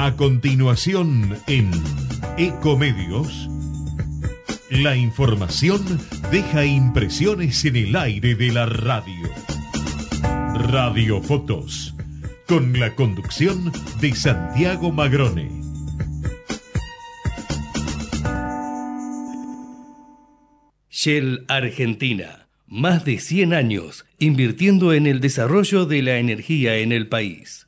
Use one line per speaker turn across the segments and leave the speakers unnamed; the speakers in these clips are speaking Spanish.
A continuación en Ecomedios, la información deja impresiones en el aire de la radio. Radio Fotos, con la conducción de Santiago Magrone.
Shell Argentina, más de 100 años invirtiendo en el desarrollo de la energía en el país.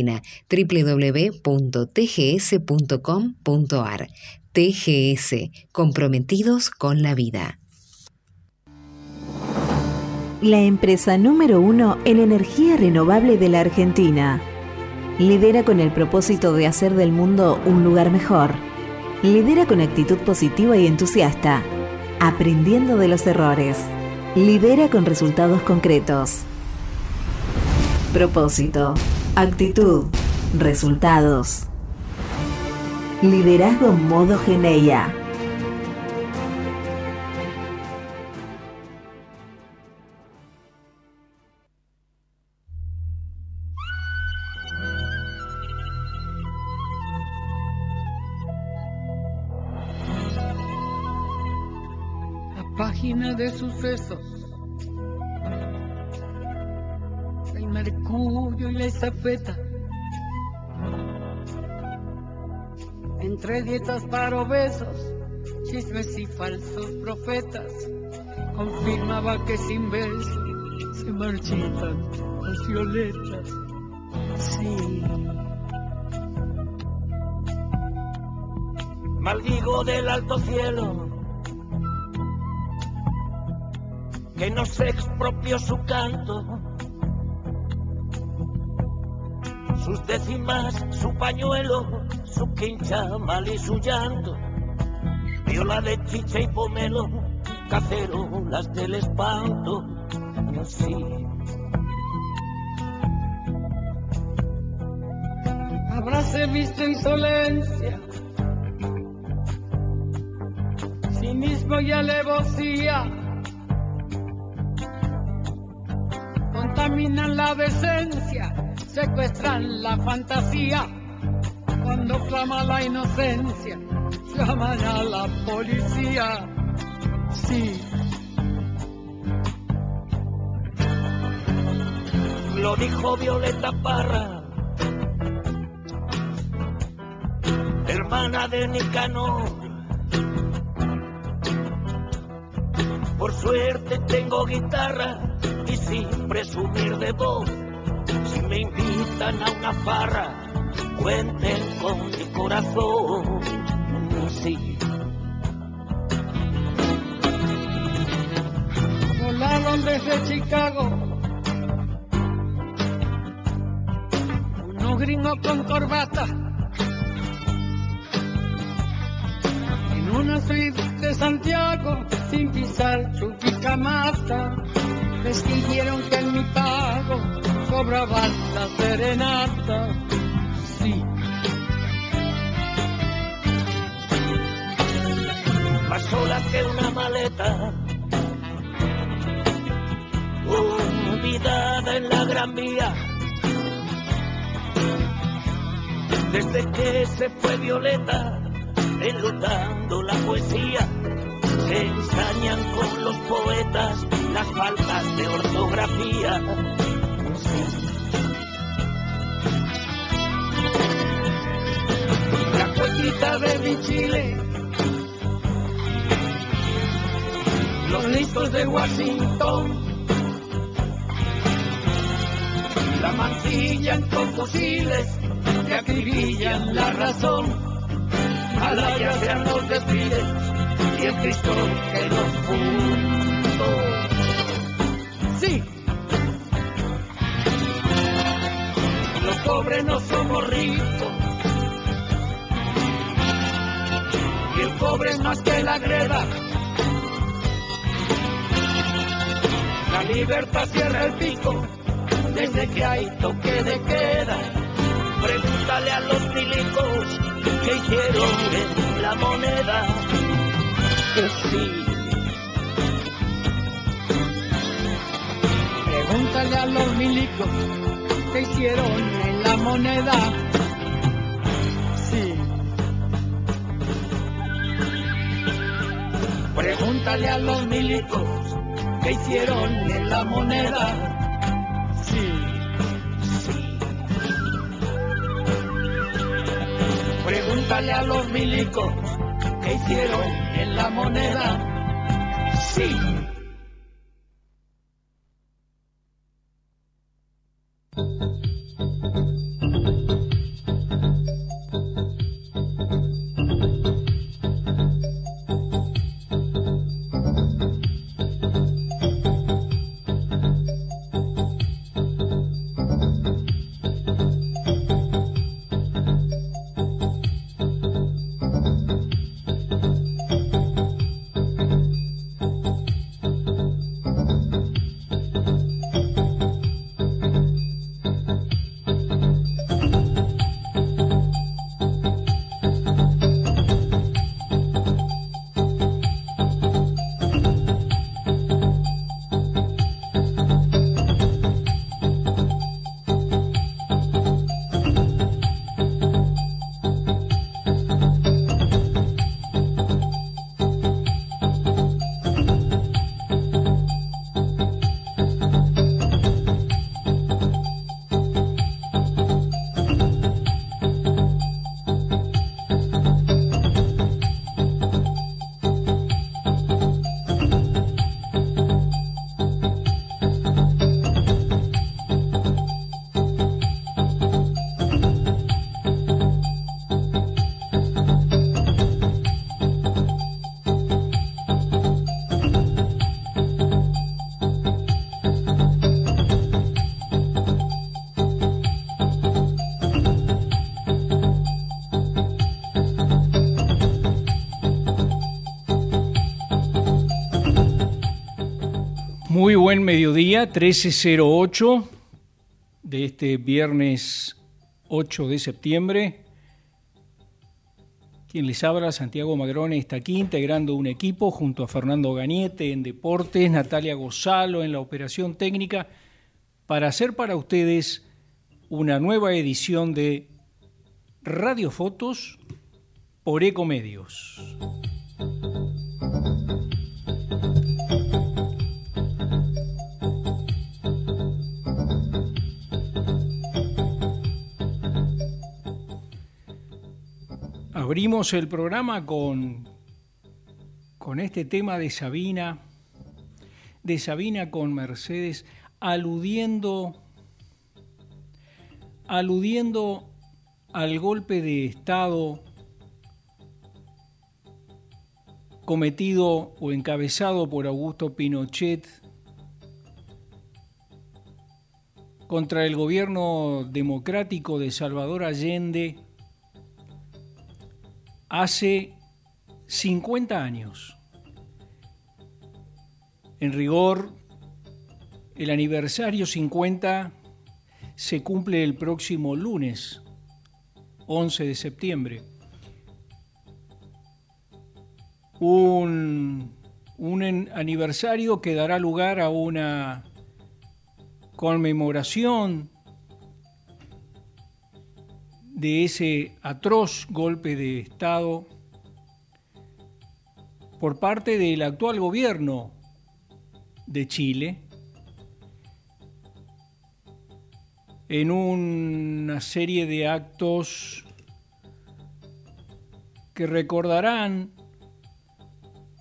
www.tgs.com.ar. TGS, comprometidos con la vida.
La empresa número uno en energía renovable de la Argentina. Lidera con el propósito de hacer del mundo un lugar mejor Lidera con actitud positiva y entusiasta, aprendiendo de los errores. Lidera con resultados concretos. Propósito, actitud, resultados. Liderazgo modo Geneia.
El mercurio y la estafeta. Entre dietas para obesos, chismes y falsos profetas, confirmaba que sin beso se marchitan las violetas. Sí.
Maldigo del alto cielo que no se expropió su canto, sus décimas, su pañuelo, su quincha mal y su llanto, viola de chicha y pomelo, las del espanto, y así.
Habráse visto insolencia, mismo y alevosía. Contaminan la decencia, secuestran la fantasía. Cuando clama la inocencia, llaman a la policía. Sí.
Lo dijo Violeta Parra, hermana de Nicanor. Por suerte tengo guitarra y sin presumir de voz. Me invitan a una farra, cuenten con mi corazón. Sí.
Volaron desde Chicago unos gringos con corbata en una suite de Santiago sin pisar Chuquicamata les dijeron que en mi pago cobraba la serenata. Sí.
Más sola que una maleta, olvidada en la gran vía. Desde que se fue Violeta, enlutando la poesía, se ensañan con los poetas las faltas de ortografía.
Cuequita de mi Chile, los listos de Washington, la mancillan con fusiles que acribillan la razón. A la ya sean los desfiles y el Cristo que nos pobres no somos ricos. Y el pobre es más que la greda. La libertad cierra el pico desde que hay toque de queda. Pregúntale a los milicos que hicieron en la moneda. Que sí. Pregúntale a los milicos que hicieron en la moneda. Pregúntale a los milicos que hicieron en la moneda. Sí, sí. Pregúntale a los milicos que hicieron en la moneda. Sí.
Muy buen mediodía, 1308 de este viernes 8 de septiembre. Quien les habla, Santiago Magrone, está aquí integrando un equipo junto a Fernando Gañete en deportes, Natalia Gozalo en la operación técnica, para hacer para ustedes una nueva edición de Radio Fotos por Ecomedios. Abrimos el programa con, con este tema de Sabina, de Sabina con Mercedes, aludiendo, aludiendo al golpe de Estado cometido o encabezado por Augusto Pinochet contra el gobierno democrático de Salvador Allende hace 50 años. En rigor, el aniversario 50 se cumple el próximo lunes, 11 de septiembre. Un, un aniversario que dará lugar a una conmemoración de ese atroz golpe de Estado por parte del actual gobierno de Chile en una serie de actos que recordarán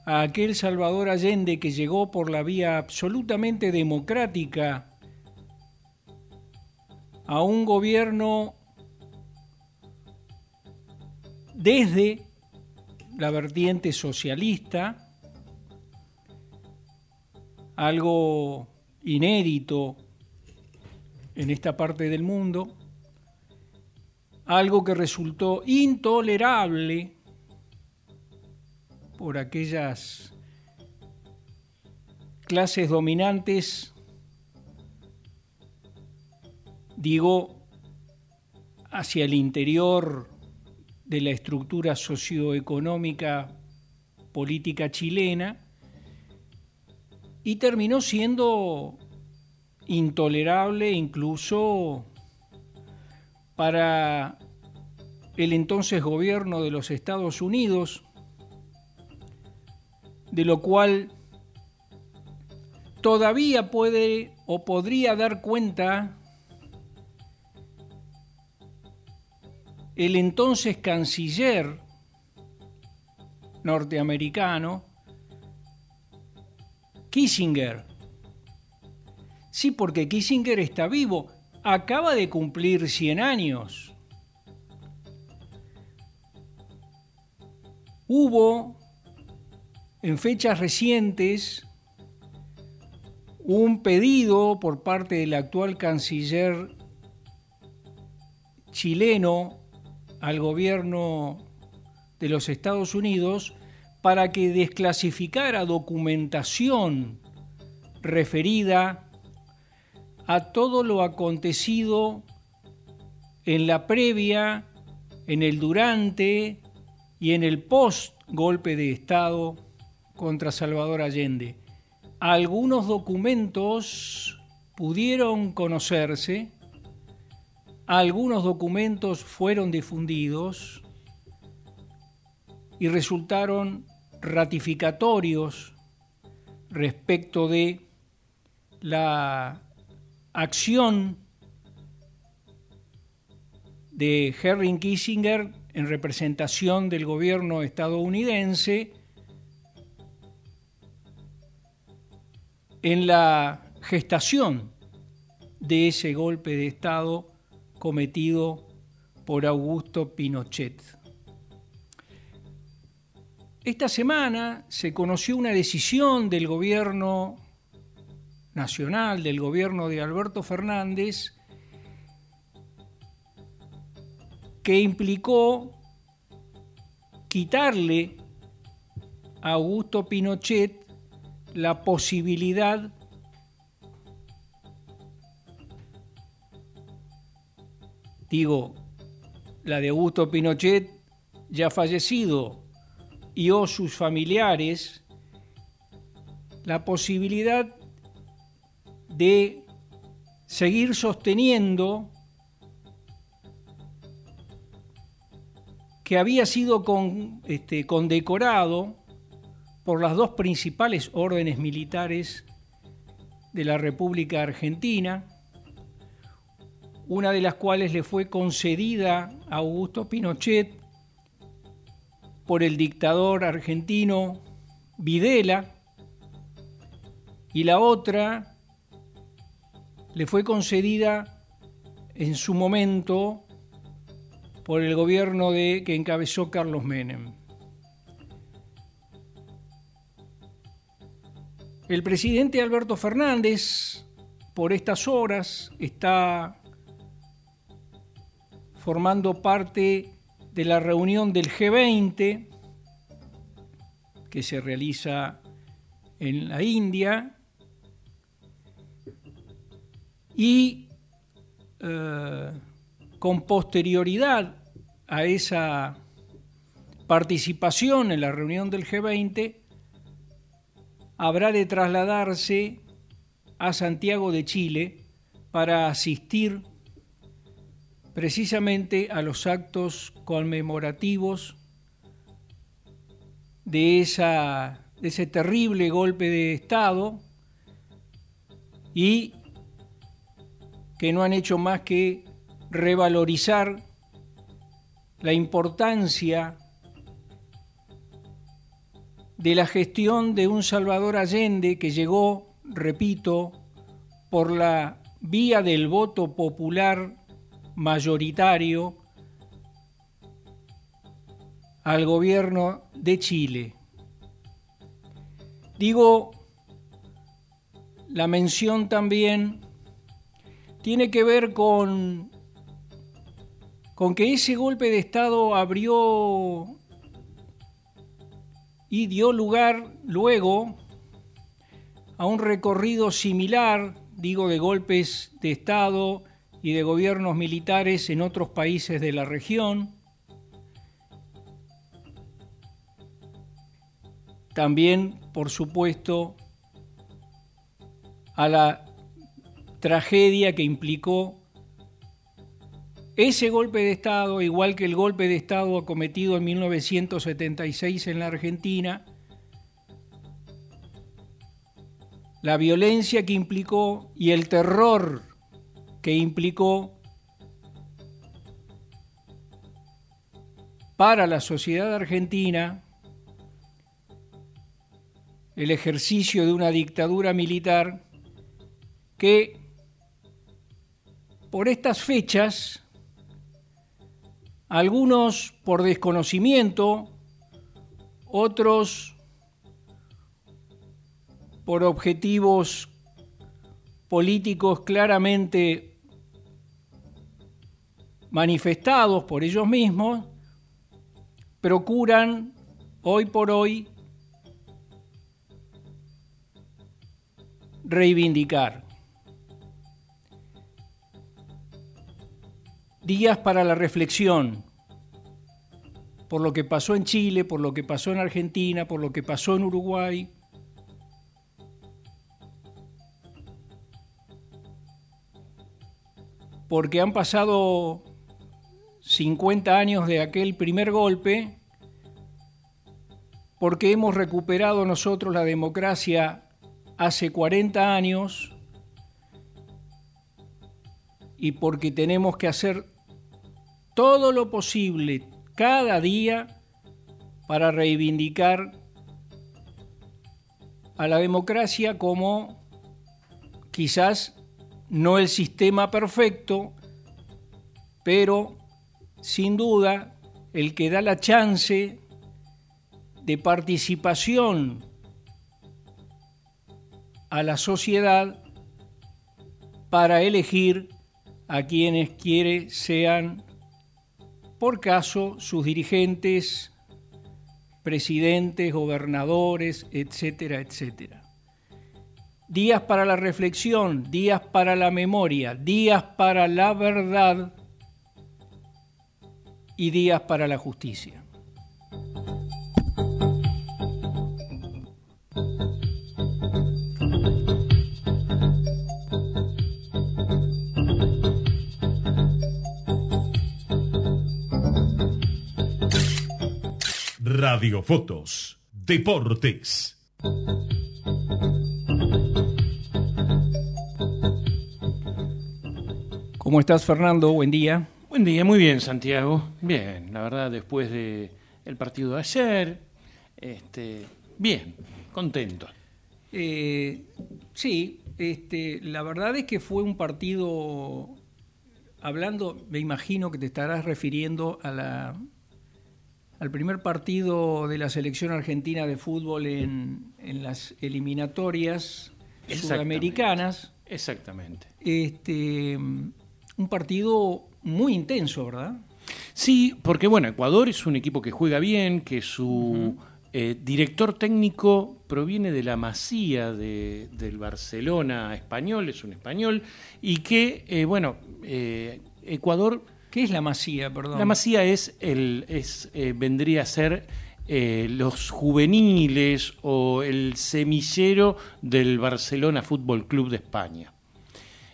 a aquel Salvador Allende que llegó por la vía absolutamente democrática a un gobierno desde la vertiente socialista, algo inédito en esta parte del mundo, algo que resultó intolerable por aquellas clases dominantes, digo, hacia el interior de la estructura socioeconómica política chilena y terminó siendo intolerable incluso para el entonces gobierno de los Estados Unidos, de lo cual todavía puede o podría dar cuenta el entonces canciller norteamericano, Kissinger. Sí, porque Kissinger está vivo, acaba de cumplir 100 años. Hubo en fechas recientes un pedido por parte del actual canciller chileno al gobierno de los Estados Unidos para que desclasificara documentación referida a todo lo acontecido en la previa, en el durante y en el post golpe de Estado contra Salvador Allende. Algunos documentos pudieron conocerse, algunos documentos fueron difundidos y resultaron ratificatorios respecto de la acción de Henry Kissinger en representación del gobierno estadounidense en la gestación de ese golpe de Estado cometido por Augusto Pinochet. Esta semana se conoció una decisión del gobierno nacional, del gobierno de Alberto Fernández, que implicó quitarle a Augusto Pinochet la posibilidad digo, la de Augusto Pinochet ya fallecido y o sus familiares, la posibilidad de seguir sosteniendo que había sido con, este, condecorado por las dos principales órdenes militares de la República Argentina, una de las cuales le fue concedida a Augusto Pinochet por el dictador argentino Videla, y la otra le fue concedida en su momento por el gobierno de, que encabezó Carlos Menem. El presidente Alberto Fernández, por estas horas, está formando parte de la reunión del G20 que se realiza en la India. Y eh, con posterioridad a esa participación en la reunión del G20 habrá de trasladarse a Santiago de Chile para asistir precisamente a los actos conmemorativos de, esa, de ese terrible golpe de Estado y que no han hecho más que revalorizar la importancia de la gestión de un Salvador Allende que llegó, repito, por la vía del voto popular mayoritario al gobierno de Chile. Digo, la mención también tiene que ver con, con que ese golpe de Estado abrió y dio lugar luego a un recorrido similar, digo, de golpes de Estado y de gobiernos militares en otros países de la región. También, por supuesto, a la tragedia que implicó ese golpe de Estado, igual que el golpe de Estado acometido en 1976 en la Argentina, la violencia que implicó y el terror que implicó para la sociedad argentina el ejercicio de una dictadura militar que por estas fechas, algunos por desconocimiento, otros por objetivos políticos claramente manifestados por ellos mismos, procuran hoy por hoy reivindicar. Días para la reflexión por lo que pasó en Chile, por lo que pasó en Argentina, por lo que pasó en Uruguay. Porque han pasado 50 años de aquel primer golpe, porque hemos recuperado nosotros la democracia hace 40 años y porque tenemos que hacer todo lo posible cada día para reivindicar a la democracia como quizás no el sistema perfecto, pero sin duda el que da la chance de participación a la sociedad para elegir a quienes quiere sean, por caso, sus dirigentes, presidentes, gobernadores, etcétera, etcétera. Días para la reflexión, días para la memoria, días para la verdad y días para la justicia.
Radiofotos, Deportes.
¿Cómo estás, Fernando? Buen día.
Buen día, muy bien, Santiago. Bien, la verdad, después del el partido de ayer, este, bien, contento.
Eh, sí, este, la verdad es que fue un partido, hablando, me imagino que te estarás refiriendo a la al primer partido de la selección argentina de fútbol en, las eliminatorias sudamericanas.
Exactamente.
Este, un partido muy intenso, ¿verdad?
Sí, porque bueno, Ecuador es un equipo que juega bien, que su eh, director técnico proviene de la masía del Barcelona español, es un español, y que, eh, bueno, eh, Ecuador
¿Qué es la masía, perdón?
La masía es el, es, vendría a ser eh, los juveniles o el semillero del Barcelona Fútbol Club de España.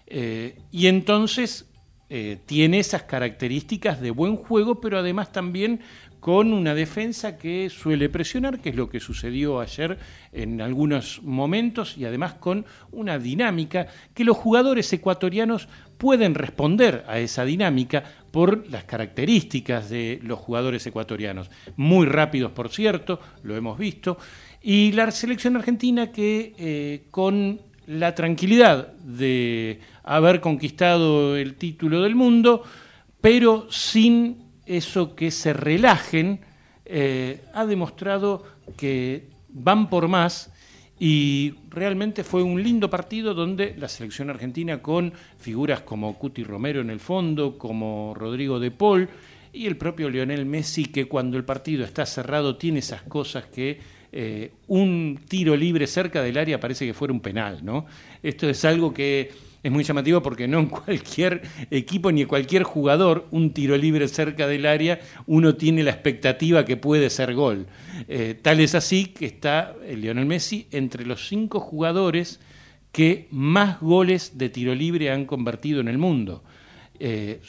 Eh, y entonces tiene esas características de buen juego, pero además también con una defensa que suele presionar, que es lo que sucedió ayer en algunos momentos, y además con una dinámica que los jugadores ecuatorianos pueden responder a esa dinámica por las características de los jugadores ecuatorianos. Muy rápidos, por cierto, lo hemos visto. Y la selección argentina que eh, con la tranquilidad de haber conquistado el título del mundo, pero sin eso que se relajen, eh, ha demostrado que van por más Y realmente fue un lindo partido donde la selección argentina con figuras como Cuti Romero en el fondo, como Rodrigo de Paul y el propio Lionel Messi que cuando el partido está cerrado tiene esas cosas que eh, un tiro libre cerca del área parece que fuera un penal, ¿no? Esto es algo que es muy llamativo porque no en cualquier equipo ni en cualquier jugador un tiro libre cerca del área uno tiene la expectativa que puede ser gol. Eh, tal es así que está Lionel Messi entre los cinco jugadores que más goles de tiro libre han convertido en el mundo. Eh,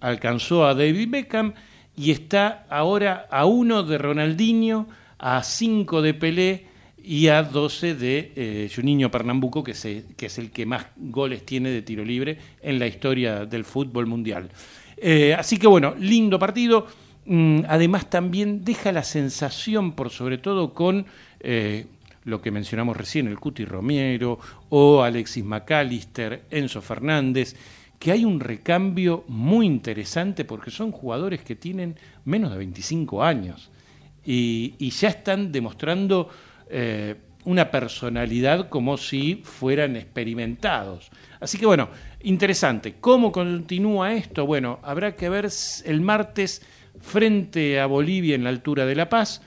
alcanzó a David Beckham y está ahora a uno de Ronaldinho, a cinco de Pelé y a 12 de eh, Juninho Pernambuco, que, que, es el que más goles tiene de tiro libre en la historia del fútbol mundial. Eh, así que bueno, lindo partido. Mm, además también deja la sensación, por sobre todo con eh, lo que mencionamos recién, el Cuti Romero o Alexis McAllister, Enzo Fernández, que hay un recambio muy interesante porque son jugadores que tienen menos de 25 años y, ya están demostrando eh, una personalidad como si fueran experimentados. Así que bueno, interesante. ¿Cómo continúa esto? Bueno, habrá que ver el martes frente a Bolivia en la altura de La Paz.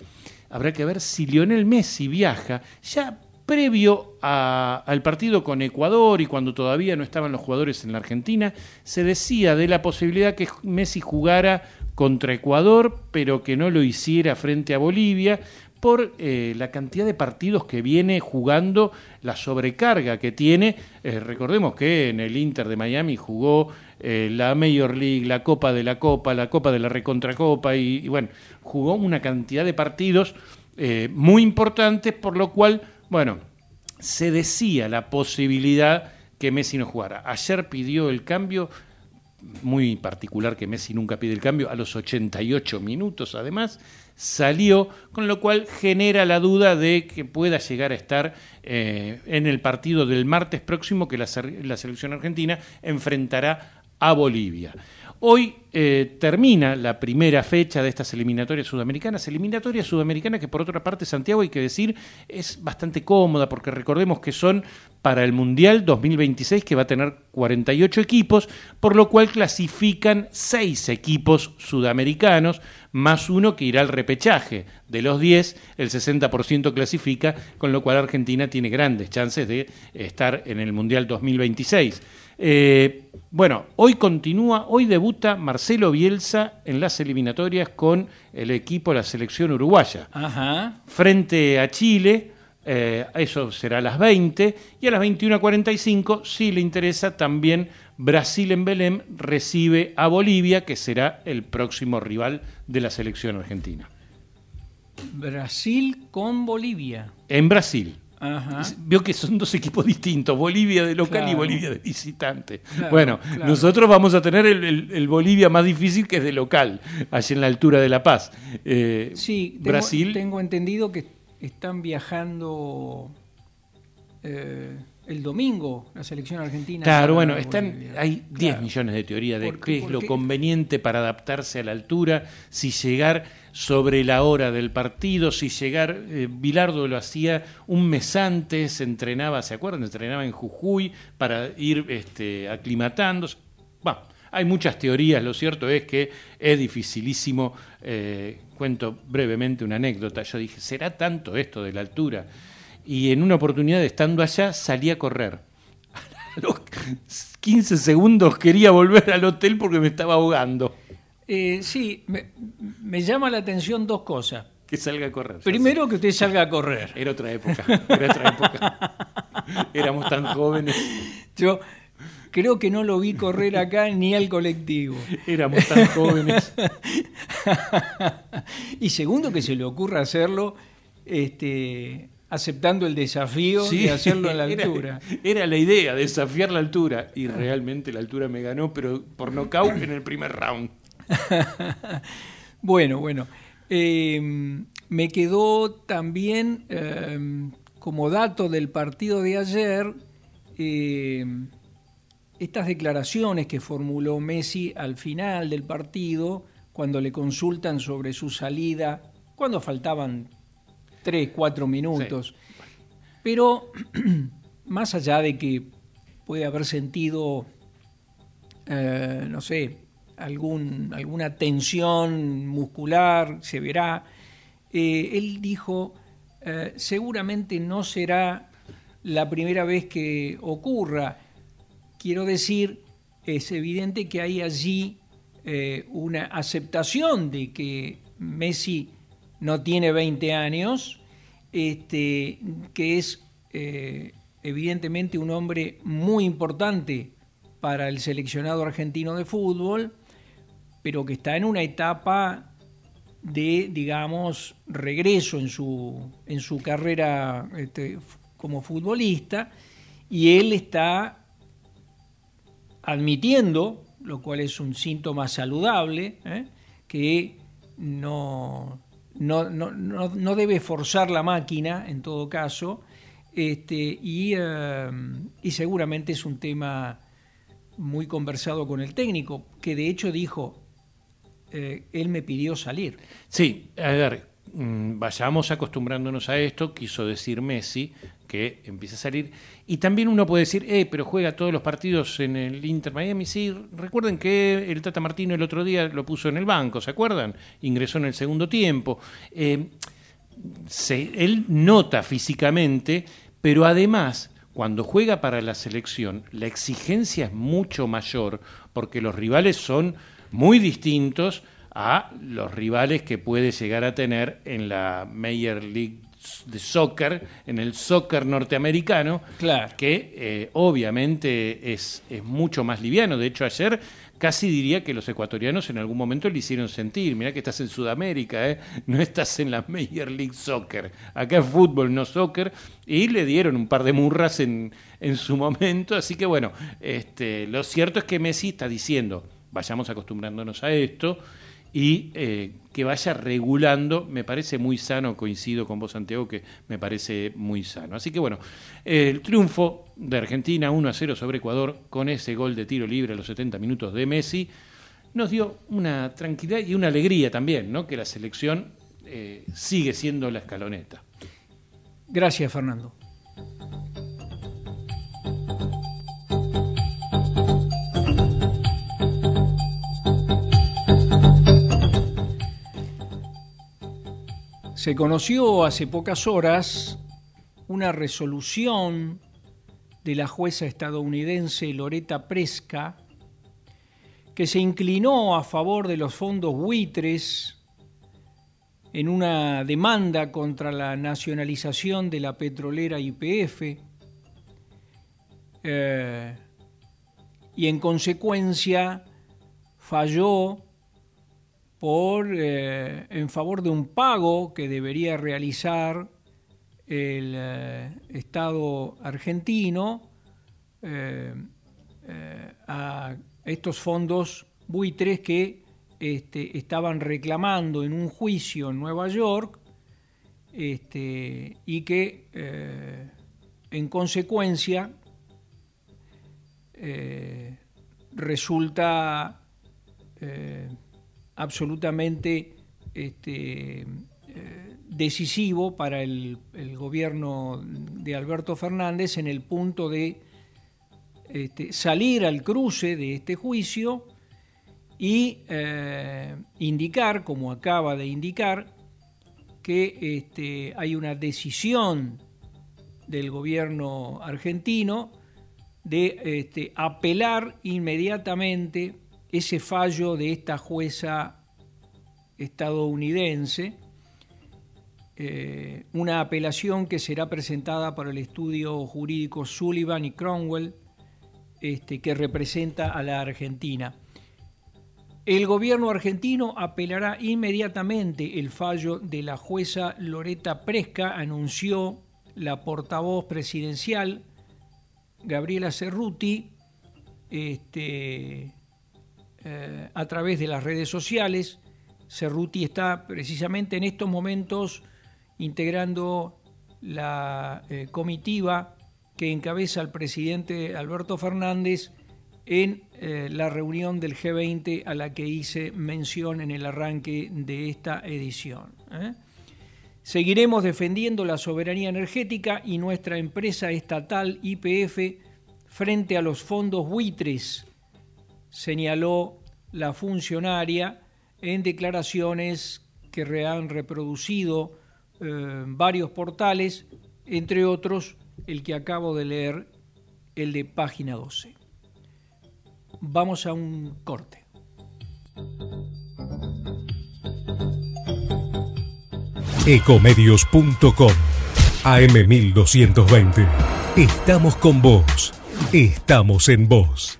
Habrá que ver si Lionel Messi viaja ya previo al partido con Ecuador y cuando todavía no estaban los jugadores en la Argentina, se decía de la posibilidad que Messi jugara contra Ecuador, pero que no lo hiciera frente a Bolivia, por eh, la cantidad de partidos que viene jugando, la sobrecarga que tiene. Eh, recordemos que en el Inter de Miami jugó eh, la Major League, la Copa de la Copa, la Copa de la Recontracopa y, y bueno, jugó una cantidad de partidos muy importantes, por lo cual, bueno, se decía la posibilidad que Messi no jugara. Ayer pidió el cambio, muy particular que Messi nunca pide el cambio, a los 88 minutos además, salió, con lo cual genera la duda de que pueda llegar a estar eh, en el partido del martes próximo que la, la selección argentina enfrentará a Bolivia. Hoy eh, termina la primera fecha de estas eliminatorias sudamericanas, eliminatorias sudamericanas que por otra parte, Santiago, hay que decir, es bastante cómoda porque recordemos que son para el Mundial 2026 que va a tener 48 equipos, por lo cual clasifican seis equipos sudamericanos, más uno que irá al repechaje. De los 10, el 60% clasifica, con lo cual Argentina tiene grandes chances de estar en el Mundial 2026. Eh, bueno, hoy continúa, hoy debuta Marcelo Bielsa en las eliminatorias con el equipo de la selección uruguaya. Frente a Chile, eh, eso será a las 20, y a las 21.45, si le interesa, también Brasil en Belém recibe a Bolivia, que será el próximo rival de la selección argentina.
Brasil con Bolivia.
En Brasil. Vio que son dos equipos distintos, Bolivia de local y Bolivia de visitante. bueno, nosotros vamos a tener el, Bolivia más difícil que es de local, allí en la altura de La Paz.
Eh, sí, Brasil. Tengo entendido que están viajando eh, el domingo la selección argentina.
Claro, bueno, están, hay 10 millones de teorías de qué es lo conveniente para adaptarse a la altura, si llegar sobre la hora del partido, si llegar, eh, Bilardo lo hacía un mes antes, entrenaba, ¿se acuerdan? Entrenaba en Jujuy para ir este, aclimatándose. Bueno, hay muchas teorías, lo cierto es que es dificilísimo. Eh, cuento brevemente una anécdota. Yo dije, ¿será tanto esto de la altura? Y en una oportunidad, estando allá, salí a correr. A los 15 segundos quería volver al hotel porque me estaba ahogando.
Eh, sí, me, llama la atención dos cosas.
Que salga a correr.
Primero que usted salga a correr.
Era otra época, era otra época. Éramos tan jóvenes.
Yo creo que no lo vi correr acá ni al colectivo.
Éramos tan jóvenes.
y segundo que se le ocurra hacerlo este, aceptando el desafío de hacerlo a la altura.
Era, la idea, desafiar la altura. Y realmente la altura me ganó, pero por nocaut en el primer round.
bueno, bueno. Em, me quedó también em, como dato del partido de ayer em, estas declaraciones que formuló Messi al final del partido cuando le consultan sobre su salida, cuando faltaban tres, cuatro minutos. Pero más allá de que puede haber sentido, eh, no sé, algún, alguna tensión muscular, se verá, eh, él dijo, eh, seguramente no será la primera vez que ocurra. Quiero decir, es evidente que hay allí una aceptación de que Messi no tiene 20 años, este, que es evidentemente un hombre muy importante para el seleccionado argentino de fútbol, pero que está en una etapa de, digamos, regreso en su, en su carrera este, como futbolista, y él está admitiendo, lo cual es un síntoma saludable, ¿eh? que no, no, no, debe forzar la máquina, en todo caso, este, em, y, seguramente es un tema muy conversado con el técnico, que de hecho dijo, eh, él me pidió salir.
Sí, a ver, vayamos acostumbrándonos a esto, quiso decir Messi, que empieza a salir. Y también uno puede decir, eh, pero juega todos los partidos en el Inter Miami. Sí, recuerden que el Tata Martino el otro día lo puso en el banco, ¿se acuerdan? Ingresó en el segundo tiempo. Eh, él nota físicamente pero además, cuando juega para la selección, la exigencia es mucho mayor porque los rivales son muy distintos a los rivales que puede llegar a tener en la Major League de soccer, en el soccer norteamericano,
claro.
que eh, obviamente es, es mucho más liviano. De hecho, ayer casi diría que los ecuatorianos en algún momento le hicieron sentir, mira que estás en Sudamérica, ¿eh? no estás en la Major League Soccer, acá es fútbol, no soccer, y le dieron un par de murras en, en su momento, así que bueno, este, lo cierto es que Messi está diciendo, vayamos acostumbrándonos a esto, y eh, que vaya regulando, me parece muy sano, coincido con vos Santiago, que me parece muy sano. Así que bueno, el triunfo de Argentina 1 a 0 sobre Ecuador con ese gol de tiro libre a los 70 minutos de Messi, nos dio una tranquilidad y una alegría también, ¿no? que la selección eh, sigue siendo la escaloneta.
Gracias, Fernando. Se conoció hace pocas horas una resolución de la jueza estadounidense Loretta Presca que se inclinó a favor de los fondos buitres en una demanda contra la nacionalización de la petrolera YPF eh, y en consecuencia falló por, eh, en favor de un pago que debería realizar el eh, Estado argentino eh, a estos fondos buitres que este, estaban reclamando en un juicio en Nueva York este, y que en consecuencia resulta absolutamente este, eh, decisivo para el, gobierno de Alberto Fernández en el punto de este, salir al cruce de este juicio y eh, indicar, como acaba de indicar, que este, hay una decisión del gobierno argentino de apelar inmediatamente ese fallo de esta jueza estadounidense, eh, una apelación que será presentada por el estudio jurídico Sullivan y Cromwell, este, que representa a la Argentina. El gobierno argentino apelará inmediatamente el fallo de la jueza Loreta Presca, anunció la portavoz presidencial Gabriela Cerruti, este, eh, a través de las redes sociales. Cerruti está precisamente en estos momentos integrando la eh, comitiva que encabeza el presidente Alberto Fernández en eh, la reunión del G20 a la que hice mención en el arranque de esta edición. Seguiremos defendiendo la soberanía energética y nuestra empresa estatal IPF frente a los fondos buitres, señaló la funcionaria en declaraciones que han reproducido eh, varios portales, entre otros el que acabo de leer, el de página 12. Vamos a un corte.
Ecomedios.com AM1220. Estamos con vos. Estamos en vos.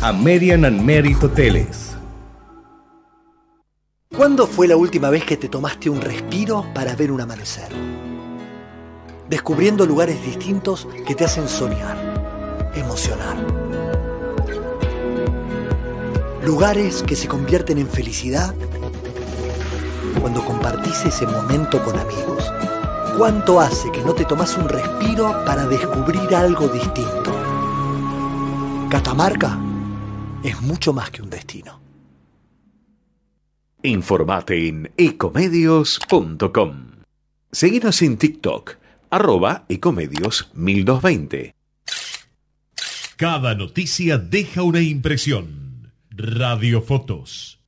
Amerian and Merit Hoteles.
¿Cuándo fue la última vez que te tomaste un respiro para ver un amanecer? descubriendo lugares distintos que te hacen soñar, emocionar. Lugares que se convierten en felicidad cuando compartís ese momento con amigos. ¿Cuánto hace que no te tomas un respiro para descubrir algo distinto? Catamarca es mucho más que un destino.
Informate en ecomedios.com. Seguinos en TikTok arroba ecomedios 1220.
Cada noticia deja una impresión. Radiofotos.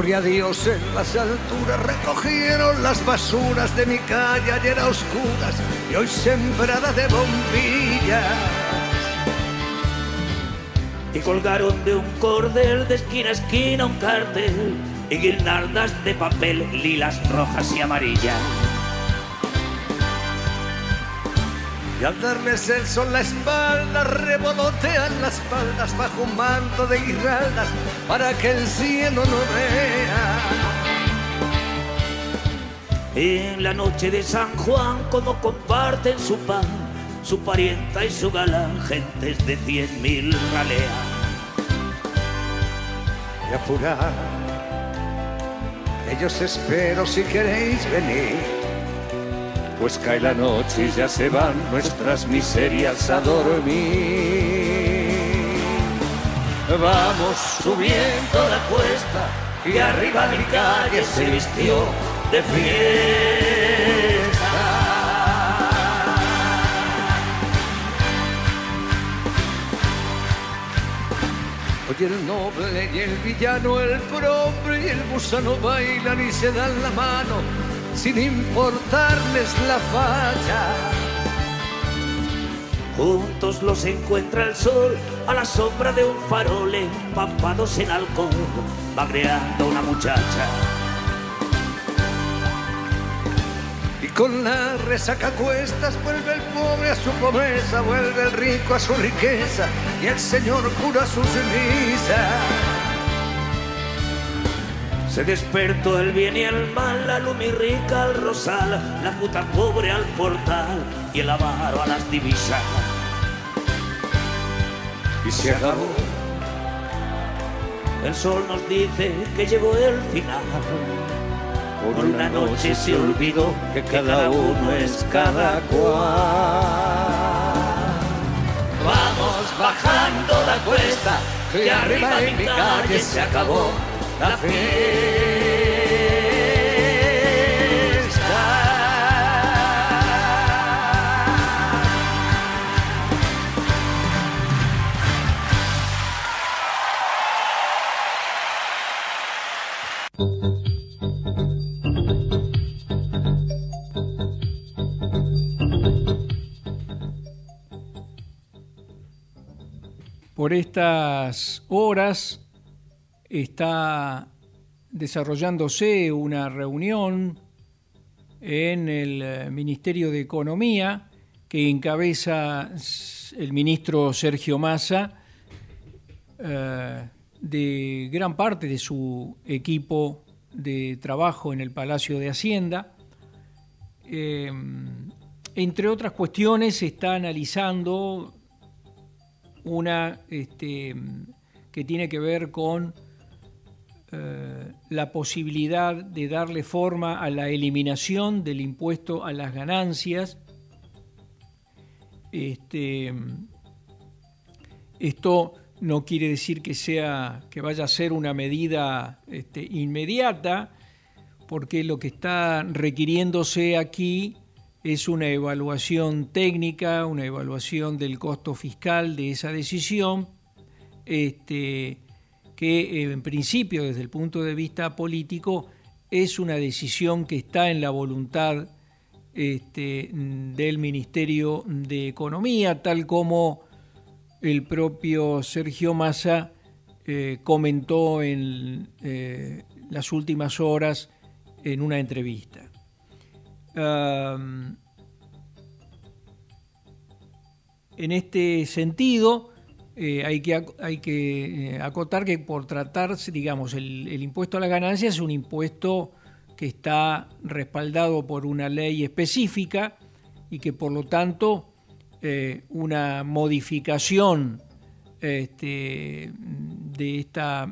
Gloria a Dios en las alturas recogieron las basuras de mi calle ayer a oscuras y hoy sembrada de bombillas.
Y colgaron de un cordel de esquina a esquina un cartel y guirnaldas de papel lilas, rojas y amarillas.
Y al darles el sol la espalda, revolotean las espaldas bajo un manto de guirnaldas para que el cielo no vea.
En la noche de San Juan, como comparten su pan, su parienta y su galán, gentes de cien mil raleas.
Y apurar, ellos espero si queréis venir pues cae la noche y ya se van nuestras miserias a dormir. Vamos subiendo la cuesta y arriba mi calle se vistió de fiesta. Hoy el noble y el villano, el pobre y el gusano bailan y se dan la mano sin importarles la falla.
Juntos los encuentra el sol a la sombra de un farol empapados en alcohol, bagreando una muchacha.
Y con la resaca cuestas vuelve el pobre a su pobreza, vuelve el rico a su riqueza y el señor cura su ceniza.
Se despertó el bien y el mal, la rica al rosal, la puta pobre al portal y el avaro a las divisas.
Y se acabó.
El sol nos dice que llegó el final. Por una noche se olvidó que cada uno es cada cual.
Vamos bajando la cuesta, que arriba en mi calle se acabó la fiesta.
Por estas horas está desarrollándose una reunión en el eh, Ministerio de Economía que encabeza el ministro Sergio Massa eh, de gran parte de su equipo de trabajo en el Palacio de Hacienda. Eh, entre otras cuestiones, se está analizando una este, que tiene que ver con eh, la posibilidad de darle forma a la eliminación del impuesto a las ganancias. Este, esto no quiere decir que sea que vaya a ser una medida este, inmediata, porque lo que está requiriéndose aquí es una evaluación técnica, una evaluación del costo fiscal de esa decisión, este, que en principio desde el punto de vista político es una decisión que está en la voluntad este, del Ministerio de Economía, tal como el propio Sergio Massa eh, comentó en eh, las últimas horas en una entrevista. en este sentido, eh, hay que, hay que acotar que por tratarse, digamos, el, el impuesto a la ganancia es un impuesto que está respaldado por una ley específica y que por lo tanto eh, una modificación este, de, esta,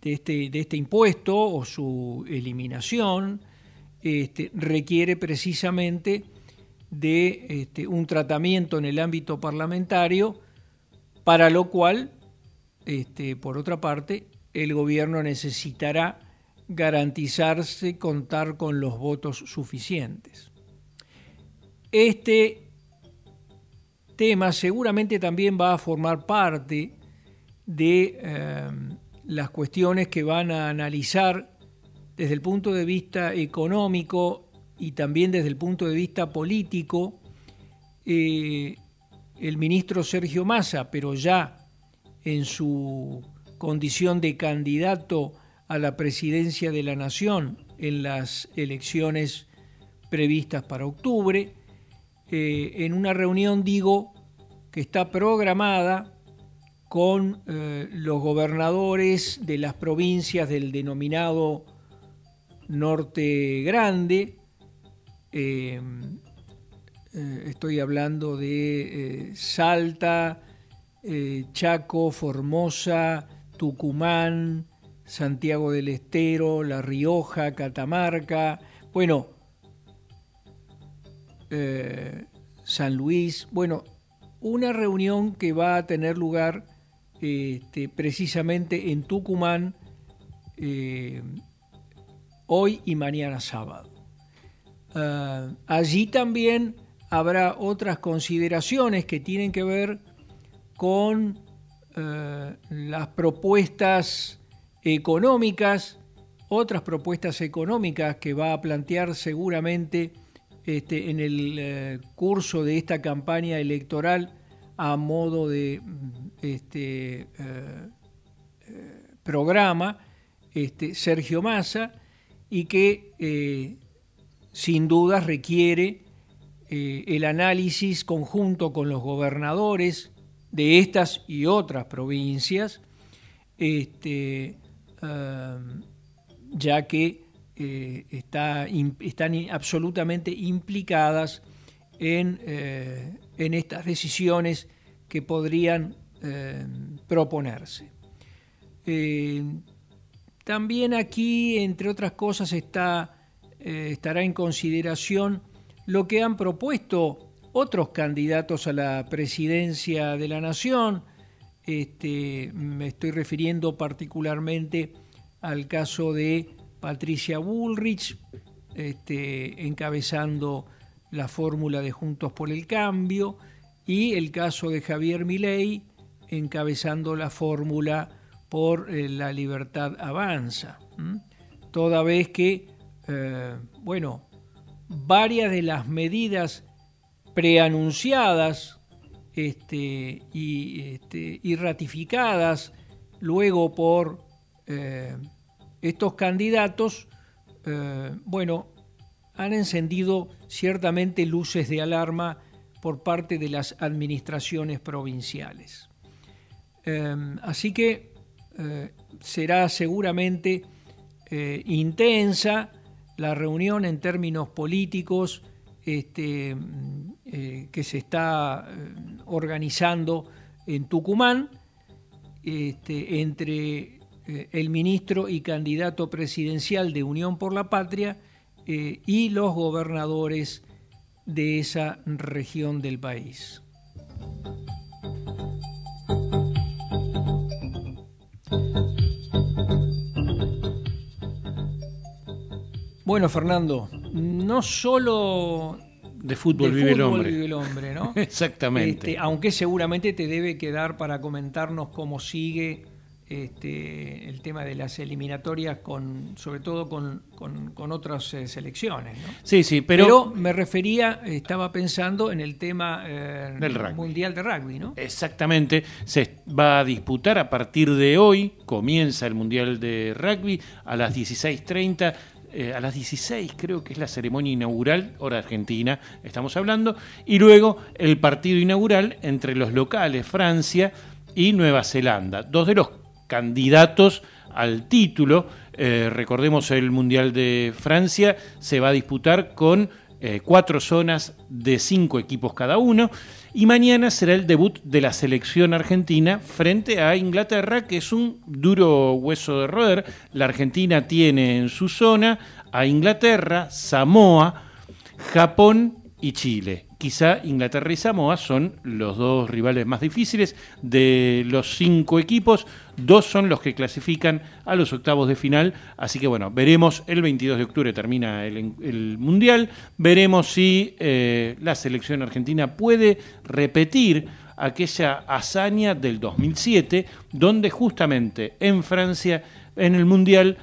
de, este, de este impuesto o su eliminación este, requiere precisamente de este, un tratamiento en el ámbito parlamentario, para lo cual, este, por otra parte, el gobierno necesitará garantizarse contar con los votos suficientes. Este tema seguramente también va a formar parte de eh, las cuestiones que van a analizar desde el punto de vista económico y también desde el punto de vista político eh, el ministro Sergio Massa, pero ya en su condición de candidato a la presidencia de la Nación en las elecciones previstas para octubre, en una reunión, digo, que está programada con eh, los gobernadores de las provincias del denominado Norte Grande. Eh, eh, estoy hablando de Salta, Chaco, Formosa, Tucumán, Santiago del Estero, La Rioja, Catamarca. Bueno, eh, San Luis. Bueno, una reunión que va a tener lugar este, precisamente en Tucumán eh, hoy y mañana sábado. Ah, allí también habrá otras consideraciones que tienen que ver con eh, las propuestas económicas, otras propuestas económicas que va a plantear seguramente este, en el eh, curso de esta campaña electoral a modo de este, eh, programa este, Sergio Massa y que sin duda requiere el análisis conjunto con los gobernadores de estas y otras provincias, este, ya que eh, está, están absolutamente implicadas en, eh, en, estas decisiones que podrían eh, proponerse. también aquí, entre otras cosas, está, estará en consideración lo que han propuesto otros candidatos a la presidencia de la Nación. Este, me estoy refiriendo particularmente al caso de Patricia Bullrich, este, encabezando la fórmula de Juntos por el Cambio, y el caso de Javier Milei, encabezando la fórmula por eh, la libertad avanza. Toda vez que, eh, bueno, varias de las medidas preanunciadas este, y, este, y, ratificadas luego por eh, estos candidatos, eh, bueno, han encendido ciertamente luces de alarma por parte de las administraciones provinciales. Em, así que eh, será seguramente eh, intensa la reunión en términos políticos este, eh, que se está organizando en Tucumán este, entre el ministro y candidato presidencial de Unión por la Patria y los gobernadores de esa región del país. Bueno, Fernando, no solo
de fútbol, vive, el hombre.
vive el hombre, ¿no?
Exactamente.
Este, aunque seguramente te debe quedar para comentarnos cómo sigue este, el tema de las eliminatorias, con, sobre todo con, con, otras eh, selecciones. ¿no?
Sí, sí, pero...
me refería, estaba pensando en el tema eh, del mundial de rugby, ¿no?
Exactamente, se va a disputar a partir de hoy, comienza el mundial de rugby a las 16.30 eh, a las 16 creo que es la ceremonia inaugural, hora argentina estamos hablando, y luego el partido inaugural entre los locales Francia y Nueva Zelanda, dos de los candidatos al título. Eh, recordemos el Mundial de Francia se va a disputar con eh, cuatro zonas de cinco equipos cada uno. Y mañana será el debut de la selección argentina frente a Inglaterra, que es un duro hueso de roer. La Argentina tiene en su zona a Inglaterra, Samoa, Japón y Chile. Quizá Inglaterra y Samoa son los dos rivales más difíciles de los cinco equipos. Dos son los que clasifican a los octavos de final. Así que bueno, veremos el 22 de octubre termina el, Mundial. Veremos si eh, la selección argentina puede repetir aquella hazaña del 2007, donde justamente en Francia, en el Mundial,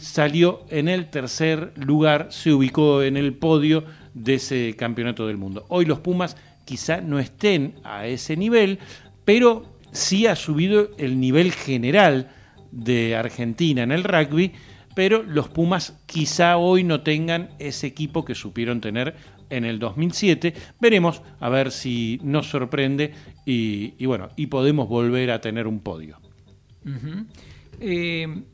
salió en el tercer lugar, se ubicó en el podio de ese campeonato del mundo. Hoy los Pumas quizá no estén a ese nivel, pero sí ha subido el nivel general de Argentina en el rugby, pero los Pumas quizá hoy no tengan ese equipo que supieron tener en el 2007. Veremos a ver si nos sorprende y, bueno, y podemos volver a tener un podio.
Eh,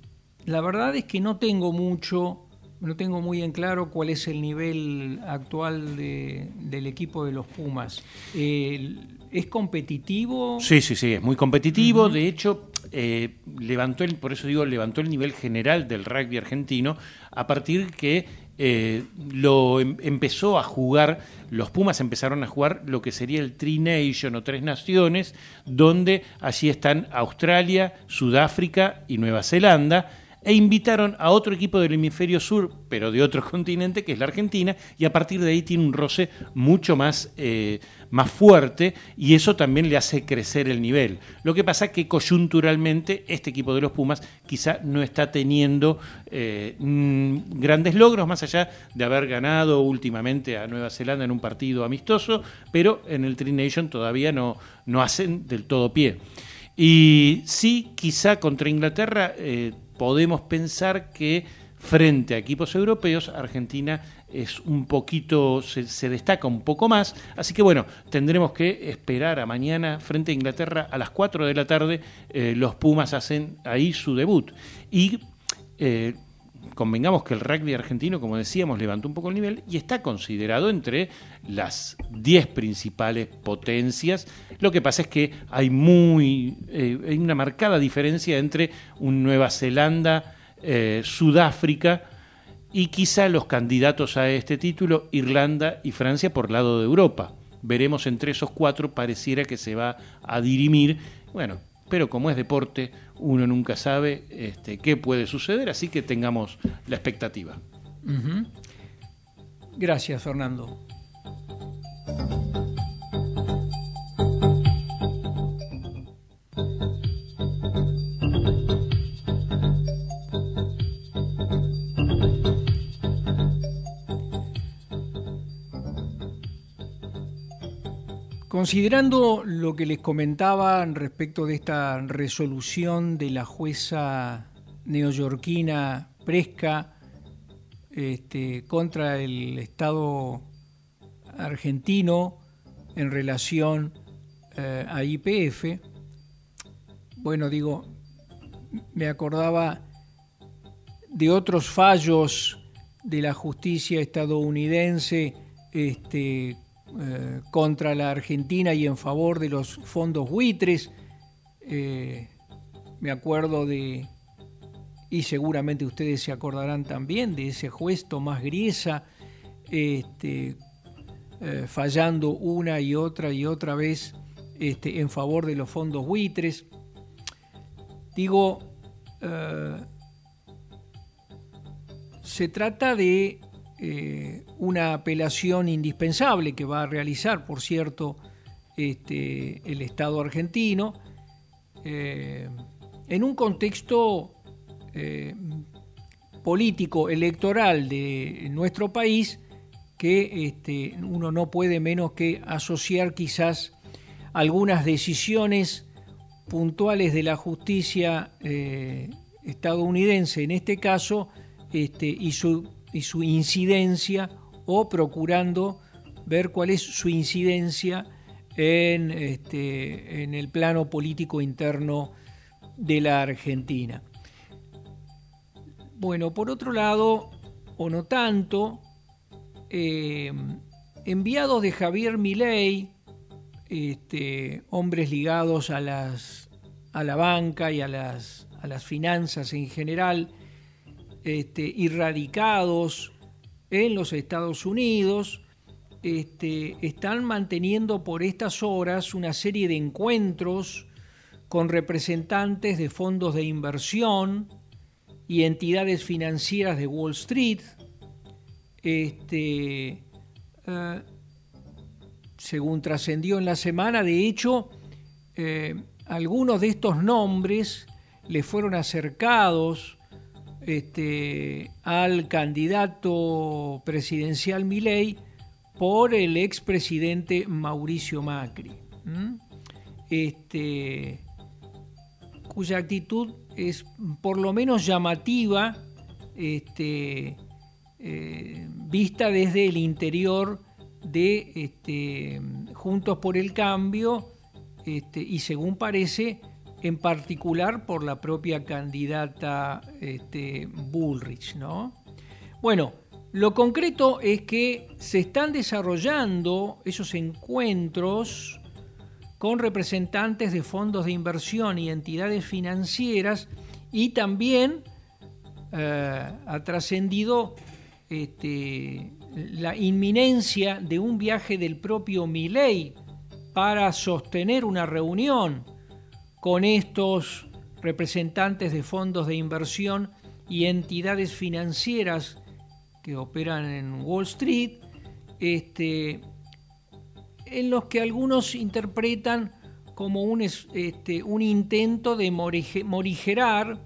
la verdad es que no tengo mucho no tengo muy en claro cuál es el nivel actual del equipo de los Pumas. ¿Es competitivo?
Sí, sí, sí, es muy competitivo. De hecho, eh, levantó el, por eso digo, levantó el nivel general del rugby argentino a partir que eh, lo em, empezó a jugar, los Pumas empezaron a jugar lo que sería el Tri Nation o Tres Naciones, donde allí están Australia, Sudáfrica y Nueva Zelanda e invitaron a otro equipo del hemisferio sur, pero de otro continente, que es la Argentina, y a partir de ahí tiene un roce mucho más, eh, más fuerte y eso también le hace crecer el nivel. Lo que pasa es que coyunturalmente este equipo de los Pumas quizá no está teniendo eh, mm, grandes logros, más allá de haber ganado últimamente a Nueva Zelanda en un partido amistoso, pero en el Tri Nation todavía no, no hacen del todo pie. Y sí, quizá contra Inglaterra eh, podemos pensar que frente a equipos europeos, Argentina es un poquito, se, destaca un poco más. Así que bueno, tendremos que esperar a mañana frente a Inglaterra a las 4 de la tarde. Eh, los Pumas hacen ahí su debut. Y eh, convengamos que el rugby argentino, como decíamos, levantó un poco el nivel y está considerado entre las 10 principales potencias. Lo que pasa es que hay muy eh, hay una marcada diferencia entre un Nueva Zelanda, eh, Sudáfrica y quizá los candidatos a este título, Irlanda y Francia por lado de Europa. Veremos entre esos cuatro, pareciera que se va a dirimir. Bueno, pero como es deporte, uno nunca sabe este, qué puede suceder, así que tengamos la expectativa.
Gracias, Fernando. Considerando lo que les comentaba respecto de esta resolución de la jueza neoyorquina Presca este, contra el Estado argentino en relación eh, a IPF. Bueno, digo, me acordaba de otros fallos de la justicia estadounidense este, eh, contra la Argentina y en favor de los fondos buitres. Eh, me acuerdo de, y seguramente ustedes se acordarán también de ese juez Tomás Griesa, este, eh, fallando una y otra y otra vez este, en favor de los fondos buitres. Digo, se trata de eh, una apelación indispensable que va a realizar, por cierto, este, el Estado argentino, eh, en un contexto eh, político, electoral de nuestro país, que este, uno no puede menos que asociar quizás algunas decisiones puntuales de la justicia estadounidense, en este caso, este, y su y su incidencia o procurando ver cuál es su incidencia en, este, en el plano político interno de la Argentina. Bueno, por otro lado, o no tanto, eh, enviados de Javier Milei, este, hombres ligados a, las, a la banca y a las, a las finanzas en general, este, y radicados en los Estados Unidos, este, están manteniendo por estas horas una serie de encuentros con representantes de fondos de inversión y entidades financieras de Wall Street. Este, eh, según trascendió en la semana, de hecho, eh, algunos de estos nombres le fueron acercados este, al candidato presidencial Milei por el expresidente Mauricio Macri, este, cuya actitud es por lo menos llamativa, este, eh, vista desde el interior de Juntos por el Cambio y según parece en particular por la propia candidata este, Bullrich. ¿no? Bueno, lo concreto es que se están desarrollando esos encuentros con representantes de fondos de inversión y entidades financieras y también eh, ha trascendido este, la inminencia de un viaje del propio Milley para sostener una reunión con estos representantes de fondos de inversión y entidades financieras que operan en Wall Street, este, en los que algunos interpretan como un, este, intento de morigerar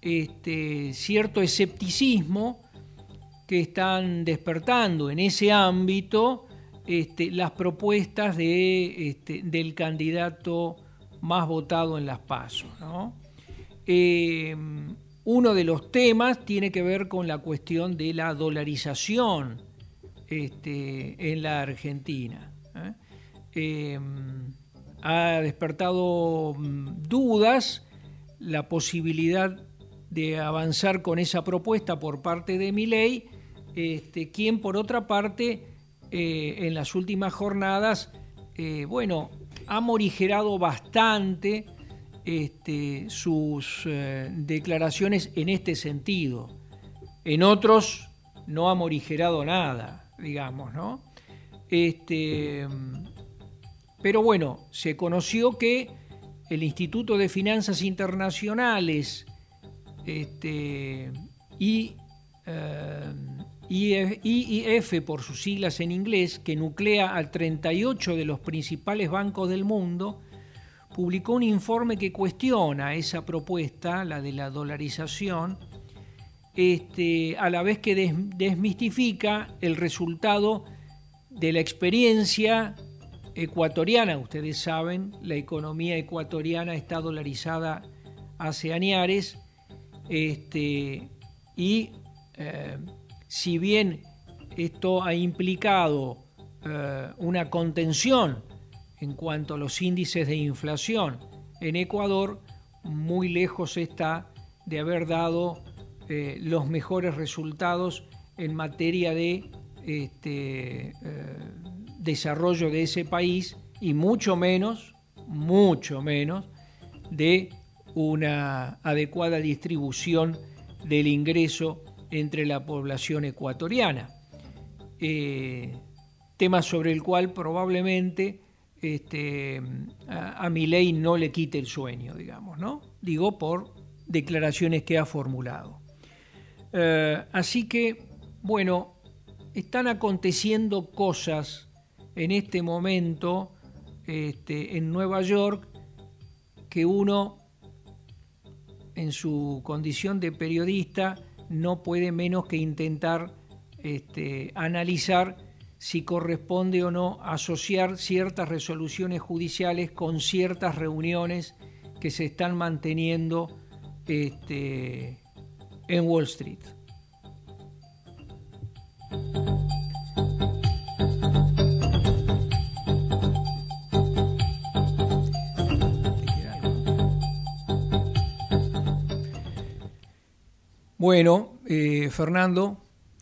este, cierto escepticismo que están despertando en ese ámbito las propuestas de, del candidato más votado en las pasos. Eh, uno de los temas tiene que ver con la cuestión de la dolarización este, en la Argentina. ¿eh? Eh, ha despertado mm, dudas la posibilidad de avanzar con esa propuesta por parte de Miley, este, quien por otra parte en las últimas jornadas, bueno, ha morigerado bastante este, sus eh, declaraciones en este sentido. En otros no ha morigerado nada, digamos, ¿no? Este, pero bueno, se conoció que el Instituto de Finanzas Internacionales este, y eh, IIF por sus siglas en inglés, que nuclea al 38 de los principales bancos del mundo, publicó un informe que cuestiona esa propuesta, la de la dolarización, este, a la vez que desmistifica el resultado de la experiencia ecuatoriana. Ustedes saben, la economía ecuatoriana está dolarizada hace añares Este, y eh, si bien esto ha implicado eh, una contención en cuanto a los índices de inflación en Ecuador, muy lejos está de haber dado eh, los mejores resultados en materia de este, desarrollo de ese país y mucho menos, mucho menos de una adecuada distribución del ingreso entre la población ecuatoriana. Eh, tema sobre el cual probablemente este, a, mi ley no le quite el sueño, digamos, ¿no? Digo por declaraciones que ha formulado. Eh, así que, bueno, están aconteciendo cosas en este momento este, en Nueva York que uno en su condición de periodista no puede menos que intentar este, analizar si corresponde o no asociar ciertas resoluciones judiciales con ciertas reuniones que se están manteniendo este, en Wall Street. Bueno, eh, Fernando,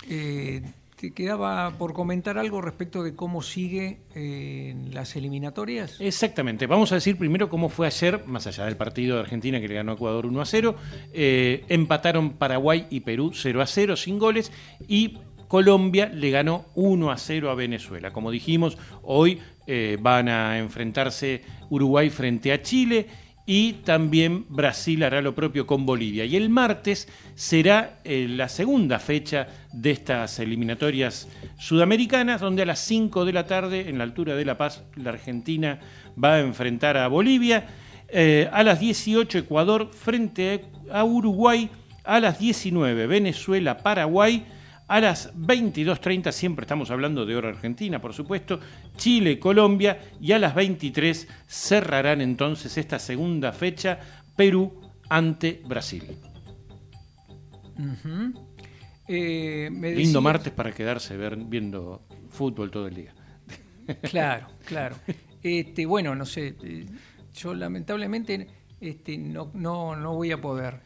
eh, te quedaba por comentar algo respecto de cómo sigue eh, las eliminatorias.
Exactamente. Vamos a decir primero cómo fue ayer, más allá del partido de Argentina que le ganó a Ecuador 1 a 0. empataron Paraguay y Perú 0 a 0 sin goles y Colombia le ganó 1 a 0 a Venezuela. Como dijimos, hoy van a enfrentarse Uruguay frente a Chile y también Brasil hará lo propio con Bolivia. Y el martes será eh, la segunda fecha de estas eliminatorias sudamericanas, donde a las 5 de la tarde, en la altura de La Paz, la Argentina va a enfrentar a Bolivia. Eh, a las 18 Ecuador frente a Uruguay. A las 19 Venezuela, Paraguay a las 22.30, siempre estamos hablando de hora argentina, por supuesto, Chile, Colombia, y a las 23 cerrarán entonces esta segunda fecha, Perú ante Brasil. Eh, Lindo martes para quedarse viendo fútbol todo el día.
Claro, claro. Este, bueno, no sé, eh, yo lamentablemente este, no, no, no voy a poder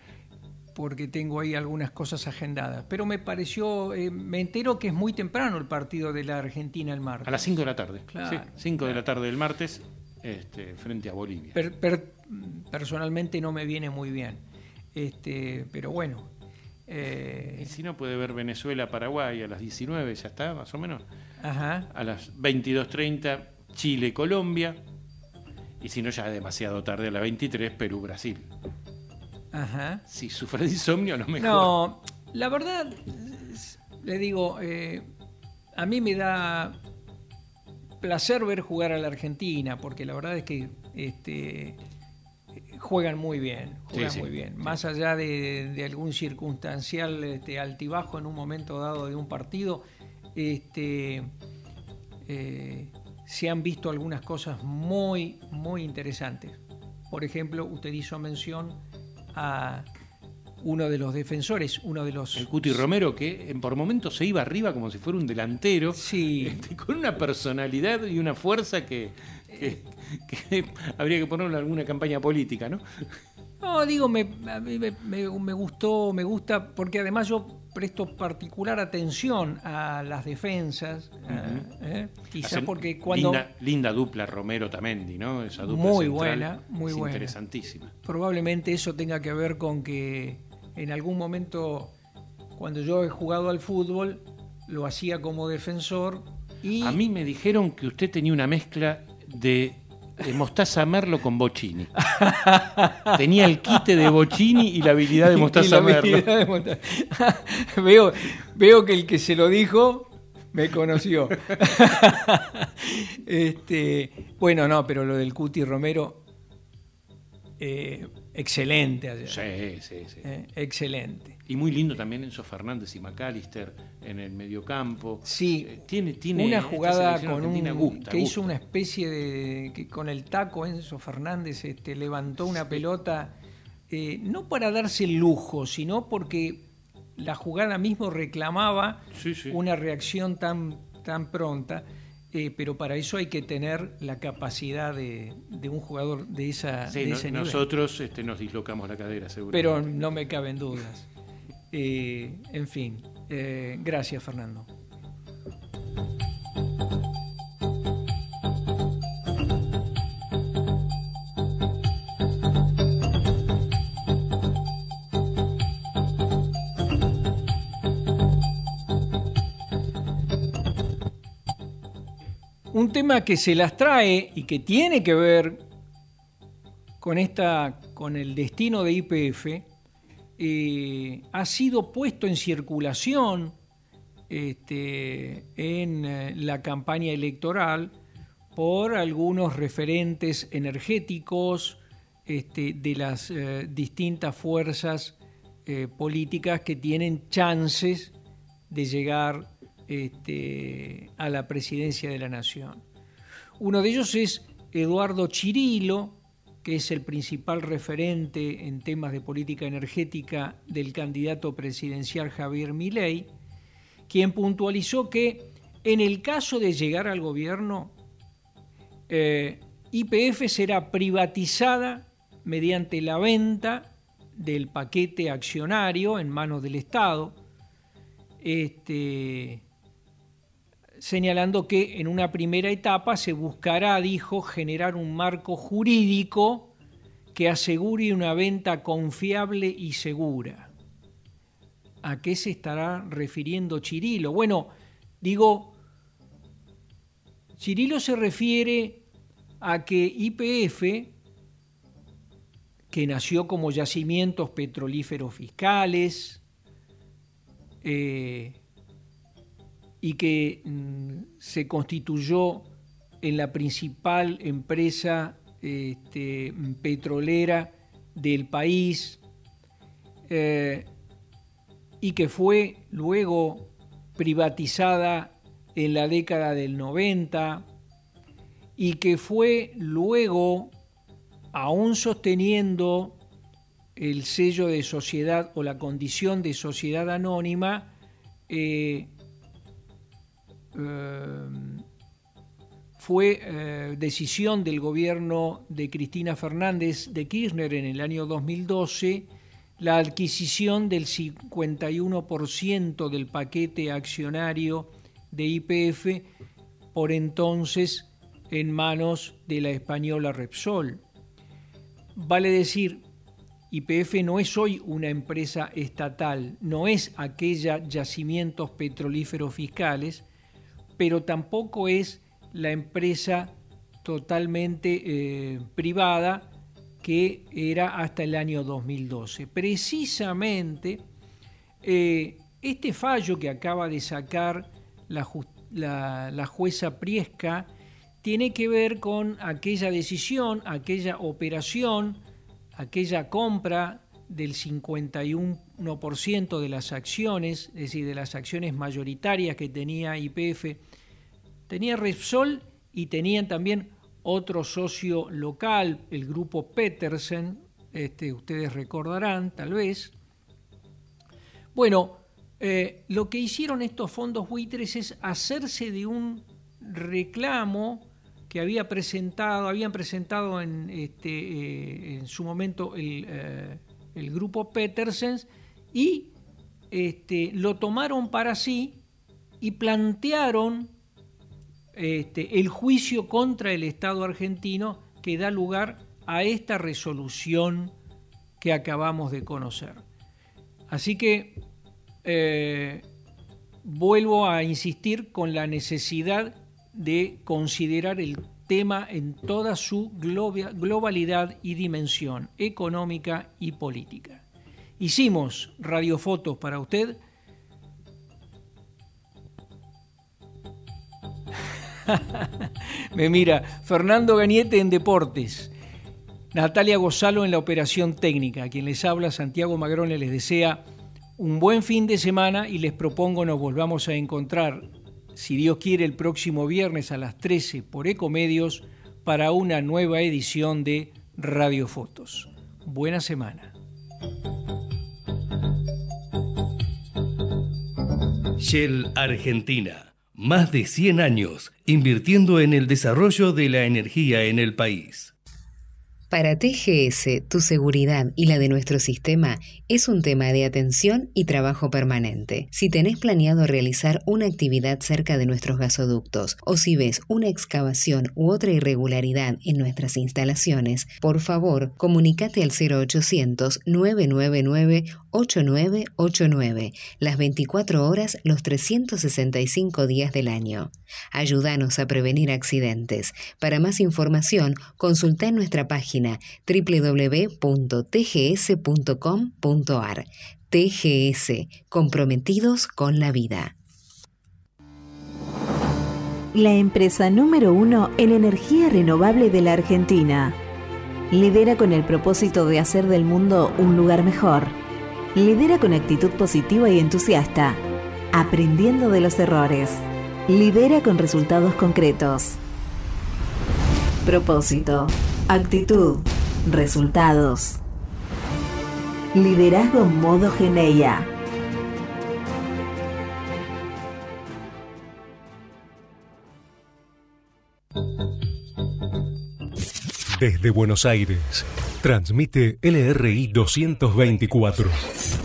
porque tengo ahí algunas cosas agendadas. Pero me pareció, eh, me entero que es muy temprano el partido de la Argentina el martes.
A las 5 de la tarde. Claro, 5 de la tarde del martes este, frente a Bolivia.
personalmente no me viene muy bien. Este, pero bueno.
Eh, y si no puede ver Venezuela-Paraguay a las 19, ya está, más o menos.
Ajá.
A las 22.30 Chile-Colombia. Y si no, ya es demasiado tarde a las 23 Perú-Brasil.
Ajá.
Si sufre de insomnio, no mejor.
No, la verdad, le digo, eh, a mí me da placer ver jugar a la Argentina, porque la verdad es que este, juegan muy bien, juegan muy bien. Más allá de, algún circunstancial este, altibajo en un momento dado de un partido, este, eh, se han visto algunas cosas muy, muy interesantes. Por ejemplo, usted hizo mención a uno de los defensores, uno de los...
El Cuti Romero, que por momentos se iba arriba como si fuera un delantero,
sí.
Este, con una personalidad y una fuerza que, habría que ponerle alguna campaña política, ¿no?
No, digo, me, a mí me, gustó, me gusta, porque además yo presto particular atención a las defensas, ¿eh? quizá porque cuando...
Linda, dupla Romero-Tamendi, ¿no?
Esa dupla muy buena, muy
es
buena.
interesantísima.
Probablemente eso tenga que ver con que en algún momento, cuando yo he jugado al fútbol, lo hacía como defensor y...
A mí me dijeron que usted tenía una mezcla de Mostaza Merlo con Bocini. Tenía el quite de Bocini y la habilidad de Mostaza Merlo.
veo, veo que el que se lo dijo me conoció. este, bueno, no, pero lo del Cuti Romero, eh, excelente ayer.
Sí, sí, sí.
Eh, excelente.
Y muy lindo también Enzo Fernández y McAllister en el mediocampo.
Sí,
eh, tiene, tiene
una jugada con un, que hizo una especie de que con el taco Enzo Fernández este, levantó una pelota eh, no para darse el lujo, sino porque la jugada mismo reclamaba una reacción tan, tan pronta. Eh, pero para eso hay que tener la capacidad de, un jugador de, esa,
sí, ese nivel. Nosotros este, nos dislocamos la cadera, seguro.
Pero no me caben dudas. Eh, en fin, eh, gracias Fernando. un tema que se las trae y que tiene que ver con, esta, con el destino de IPF, eh, ha sido puesto en circulación este, en eh, la campaña electoral por algunos referentes energéticos este, de las eh, distintas fuerzas políticas que tienen chances de llegar este, a la presidencia de la Nación. Uno de ellos es Eduardo Chirilo, que es el principal referente en temas de política energética del candidato presidencial Javier Milei, quien puntualizó que en el caso de llegar al gobierno, eh, IPF será privatizada mediante la venta del paquete accionario en manos del Estado, este, señalando que en una primera etapa se buscará, dijo, generar un marco jurídico que asegure una venta confiable y segura. ¿A qué se estará refiriendo Chirilo? Bueno, digo, Chirilo se refiere a que IPF, que nació como yacimientos petrolíferos fiscales, eh, y que mm, se constituyó en la principal empresa este, petrolera del país eh, y que fue luego privatizada en la década del 90 y que fue luego, aún sosteniendo el sello de sociedad o la condición de sociedad anónima, eh, fue eh, decisión del gobierno de Cristina Fernández de Kirchner en el año 2012 la adquisición del 51% del paquete accionario de IPF por entonces en manos de la española Repsol. Vale decir, IPF no es hoy una empresa estatal, no es aquella yacimientos petrolíferos fiscales, pero tampoco es la empresa totalmente eh, privada que era hasta el año 2012. Precisamente eh, este fallo que acaba de sacar la, la jueza Priesca tiene que ver con aquella decisión, aquella operación, aquella compra del 51% de las acciones, es decir, de las acciones mayoritarias que tenía IPF, tenía Repsol y tenían también otro socio local, el grupo Petersen, este, ustedes recordarán tal vez. Bueno, eh, lo que hicieron estos fondos buitres es hacerse de un reclamo que había presentado, habían presentado en, este, eh, en su momento el, eh, el grupo Petersens, y este, lo tomaron para sí y plantearon este, el juicio contra el Estado argentino que da lugar a esta resolución que acabamos de conocer. Así que eh, vuelvo a insistir con la necesidad de considerar el tema en toda su globalidad y dimensión económica y política. Hicimos radiofotos para usted. Me mira, Fernando Gañete en Deportes, Natalia Gozalo en la operación técnica, quien les habla, Santiago Magrone les desea un buen fin de semana y les propongo nos volvamos a encontrar si Dios quiere, el próximo viernes a las 13 por Ecomedios para una nueva edición de Radio Fotos. Buena semana.
Shell Argentina. Más de 100 años invirtiendo en el desarrollo de la energía en el país.
Para TGS, tu seguridad y la de nuestro sistema es un tema de atención y trabajo permanente. Si tenés planeado realizar una actividad cerca de nuestros gasoductos o si ves una excavación u otra irregularidad en nuestras instalaciones, por favor, comunícate al 0800 999 8989, las 24 horas, los 365 días del año. Ayúdanos a prevenir accidentes. Para más información, consulta en nuestra página www.tgs.com.ar. TGS, comprometidos con la vida.
La empresa número uno en energía renovable de la Argentina. Lidera con el propósito de hacer del mundo un lugar mejor Lidera con actitud positiva y entusiasta, aprendiendo de los errores. Lidera con resultados concretos. Propósito, actitud, resultados. Liderazgo modo Geneia.
Desde Buenos Aires, transmite LRI 224,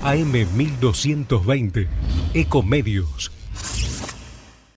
AM 1220, Ecomedios